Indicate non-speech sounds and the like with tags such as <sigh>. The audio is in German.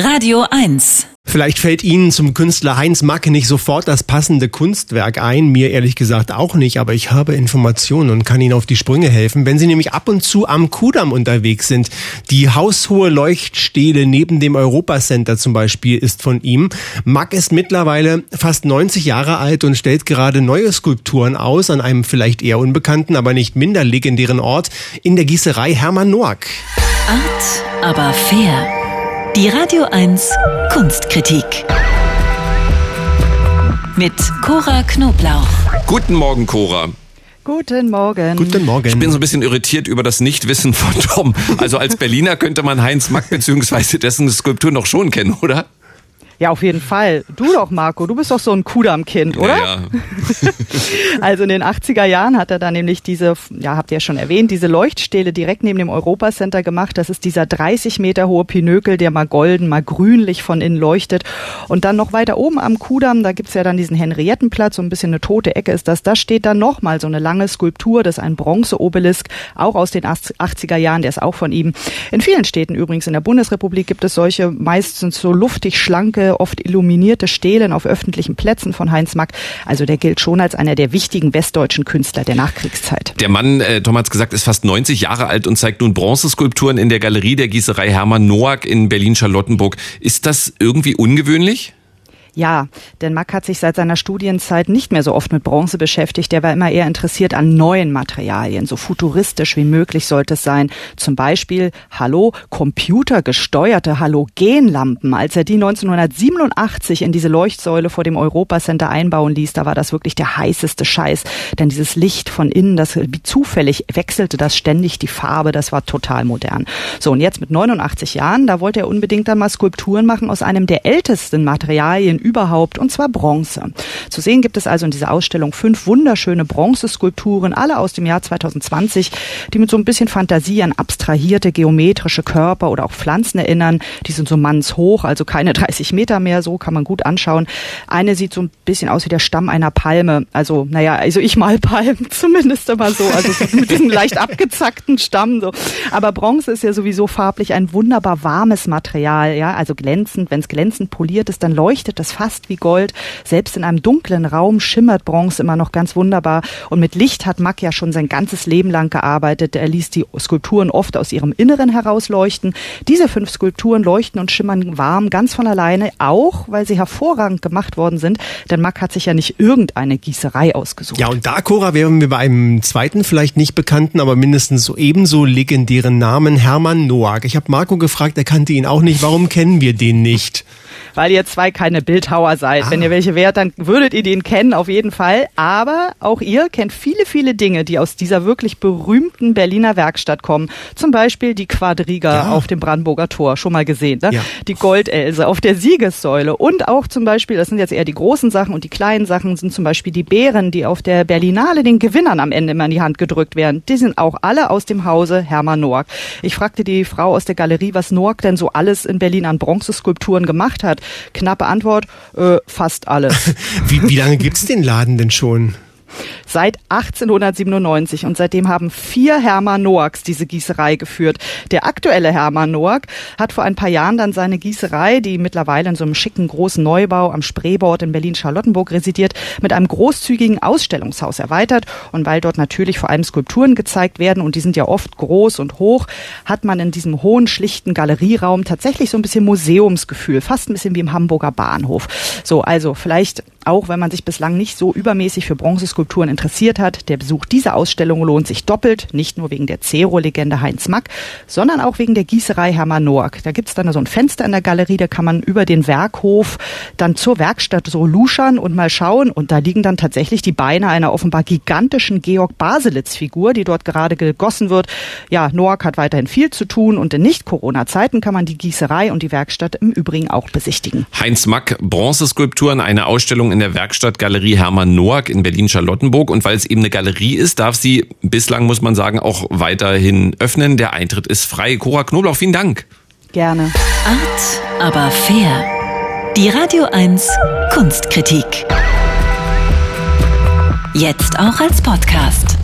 Radio 1. Vielleicht fällt Ihnen zum Künstler Heinz Macke nicht sofort das passende Kunstwerk ein, mir ehrlich gesagt auch nicht, aber ich habe Informationen und kann Ihnen auf die Sprünge helfen. Wenn Sie nämlich ab und zu am Kudamm unterwegs sind, die haushohe Leuchtstele neben dem Europacenter zum Beispiel ist von ihm. Mack ist mittlerweile fast 90 Jahre alt und stellt gerade neue Skulpturen aus an einem vielleicht eher unbekannten, aber nicht minder legendären Ort in der Gießerei Hermann Noack. Art, aber fair. Die Radio 1 Kunstkritik. Mit Cora Knoblauch. Guten Morgen, Cora. Guten Morgen. Guten Morgen. Ich bin so ein bisschen irritiert über das Nichtwissen von Tom. Also als Berliner könnte man Heinz Mack bzw. dessen Skulptur noch schon kennen, oder? Ja, auf jeden Fall. Du doch, Marco, du bist doch so ein Kudam-Kind, oder? Ja, ja. <laughs> <laughs> also in den 80er Jahren hat er dann nämlich diese, ja, habt ihr ja schon erwähnt, diese Leuchtstähle direkt neben dem Europacenter gemacht. Das ist dieser 30 Meter hohe Pinökel, der mal golden, mal grünlich von innen leuchtet. Und dann noch weiter oben am Kudamm, da gibt's ja dann diesen Henriettenplatz, so ein bisschen eine tote Ecke ist das. Da steht dann nochmal so eine lange Skulptur, das ist ein Bronzeobelisk, auch aus den 80er Jahren, der ist auch von ihm. In vielen Städten übrigens in der Bundesrepublik gibt es solche meistens so luftig schlanke oft illuminierte Stelen auf öffentlichen Plätzen von Heinz Mack. Also der gilt schon als einer der wichtigen westdeutschen Künstler der Nachkriegszeit. Der Mann, äh, Tom hat's gesagt, ist fast 90 Jahre alt und zeigt nun Bronzeskulpturen in der Galerie der Gießerei Hermann Noack in Berlin-Charlottenburg. Ist das irgendwie ungewöhnlich? Ja, denn Mack hat sich seit seiner Studienzeit nicht mehr so oft mit Bronze beschäftigt. Der war immer eher interessiert an neuen Materialien. So futuristisch wie möglich sollte es sein. Zum Beispiel, hallo, computergesteuerte Halogenlampen. Als er die 1987 in diese Leuchtsäule vor dem Europacenter einbauen ließ, da war das wirklich der heißeste Scheiß. Denn dieses Licht von innen, das wie zufällig wechselte das ständig die Farbe. Das war total modern. So, und jetzt mit 89 Jahren, da wollte er unbedingt dann mal Skulpturen machen aus einem der ältesten Materialien überhaupt, und zwar Bronze. Zu sehen gibt es also in dieser Ausstellung fünf wunderschöne Bronzeskulpturen, alle aus dem Jahr 2020, die mit so ein bisschen Fantasie an abstrahierte geometrische Körper oder auch Pflanzen erinnern. Die sind so mannshoch, also keine <laughs> 30 Meter mehr, so kann man gut anschauen. Eine sieht so ein bisschen aus wie der Stamm einer Palme. Also, naja, also ich mal <laughs> Palmen zumindest immer so, also mit diesem leicht abgezackten Stamm so. Aber Bronze ist ja sowieso farblich ein wunderbar warmes Material, ja, also glänzend. Wenn es glänzend poliert ist, dann leuchtet das fast wie Gold. Selbst in einem dunklen Raum schimmert Bronze immer noch ganz wunderbar. Und mit Licht hat Mack ja schon sein ganzes Leben lang gearbeitet. Er ließ die Skulpturen oft aus ihrem Inneren herausleuchten. Diese fünf Skulpturen leuchten und schimmern warm ganz von alleine, auch weil sie hervorragend gemacht worden sind. Denn Mack hat sich ja nicht irgendeine Gießerei ausgesucht. Ja, und da, Cora, wären wir bei einem zweiten, vielleicht nicht bekannten, aber mindestens so ebenso legendären Namen, Hermann Noack. Ich habe Marco gefragt, er kannte ihn auch nicht. Warum kennen wir den nicht? Weil ihr zwei keine Bildhauer seid. Ah. Wenn ihr welche wärt, dann würdet ihr den kennen, auf jeden Fall. Aber auch ihr kennt viele, viele Dinge, die aus dieser wirklich berühmten Berliner Werkstatt kommen. Zum Beispiel die Quadriga ja. auf dem Brandenburger Tor, schon mal gesehen. Ne? Ja. Die Goldelse auf der Siegessäule. Und auch zum Beispiel, das sind jetzt eher die großen Sachen und die kleinen Sachen, sind zum Beispiel die Bären, die auf der Berlinale den Gewinnern am Ende immer in die Hand gedrückt werden. Die sind auch alle aus dem Hause Hermann Noack. Ich fragte die Frau aus der Galerie, was Noack denn so alles in Berlin an Bronzeskulpturen gemacht hat. Knappe Antwort, äh, fast alles. <laughs> wie, wie lange gibt's den Laden denn schon? Seit 1897 und seitdem haben vier Hermann Noacks diese Gießerei geführt. Der aktuelle Hermann Noack hat vor ein paar Jahren dann seine Gießerei, die mittlerweile in so einem schicken großen Neubau am Spreebord in Berlin-Charlottenburg residiert, mit einem großzügigen Ausstellungshaus erweitert und weil dort natürlich vor allem Skulpturen gezeigt werden und die sind ja oft groß und hoch, hat man in diesem hohen, schlichten Galerieraum tatsächlich so ein bisschen Museumsgefühl, fast ein bisschen wie im Hamburger Bahnhof. So, also vielleicht auch wenn man sich bislang nicht so übermäßig für Bronzeskulpturen interessiert hat, der Besuch dieser Ausstellung lohnt sich doppelt, nicht nur wegen der Zero-Legende Heinz Mack, sondern auch wegen der Gießerei Hermann Noack. Da gibt's dann so ein Fenster in der Galerie, da kann man über den Werkhof dann zur Werkstatt so luschern und mal schauen. Und da liegen dann tatsächlich die Beine einer offenbar gigantischen Georg Baselitz-Figur, die dort gerade gegossen wird. Ja, Noack hat weiterhin viel zu tun und in Nicht-Corona-Zeiten kann man die Gießerei und die Werkstatt im Übrigen auch besichtigen. Heinz Mack, Bronzeskulpturen, eine Ausstellung in in der Werkstattgalerie Hermann Noack in Berlin-Charlottenburg. Und weil es eben eine Galerie ist, darf sie bislang, muss man sagen, auch weiterhin öffnen. Der Eintritt ist frei. Cora Knoblauch, vielen Dank. Gerne. Art, aber fair. Die Radio 1 Kunstkritik. Jetzt auch als Podcast.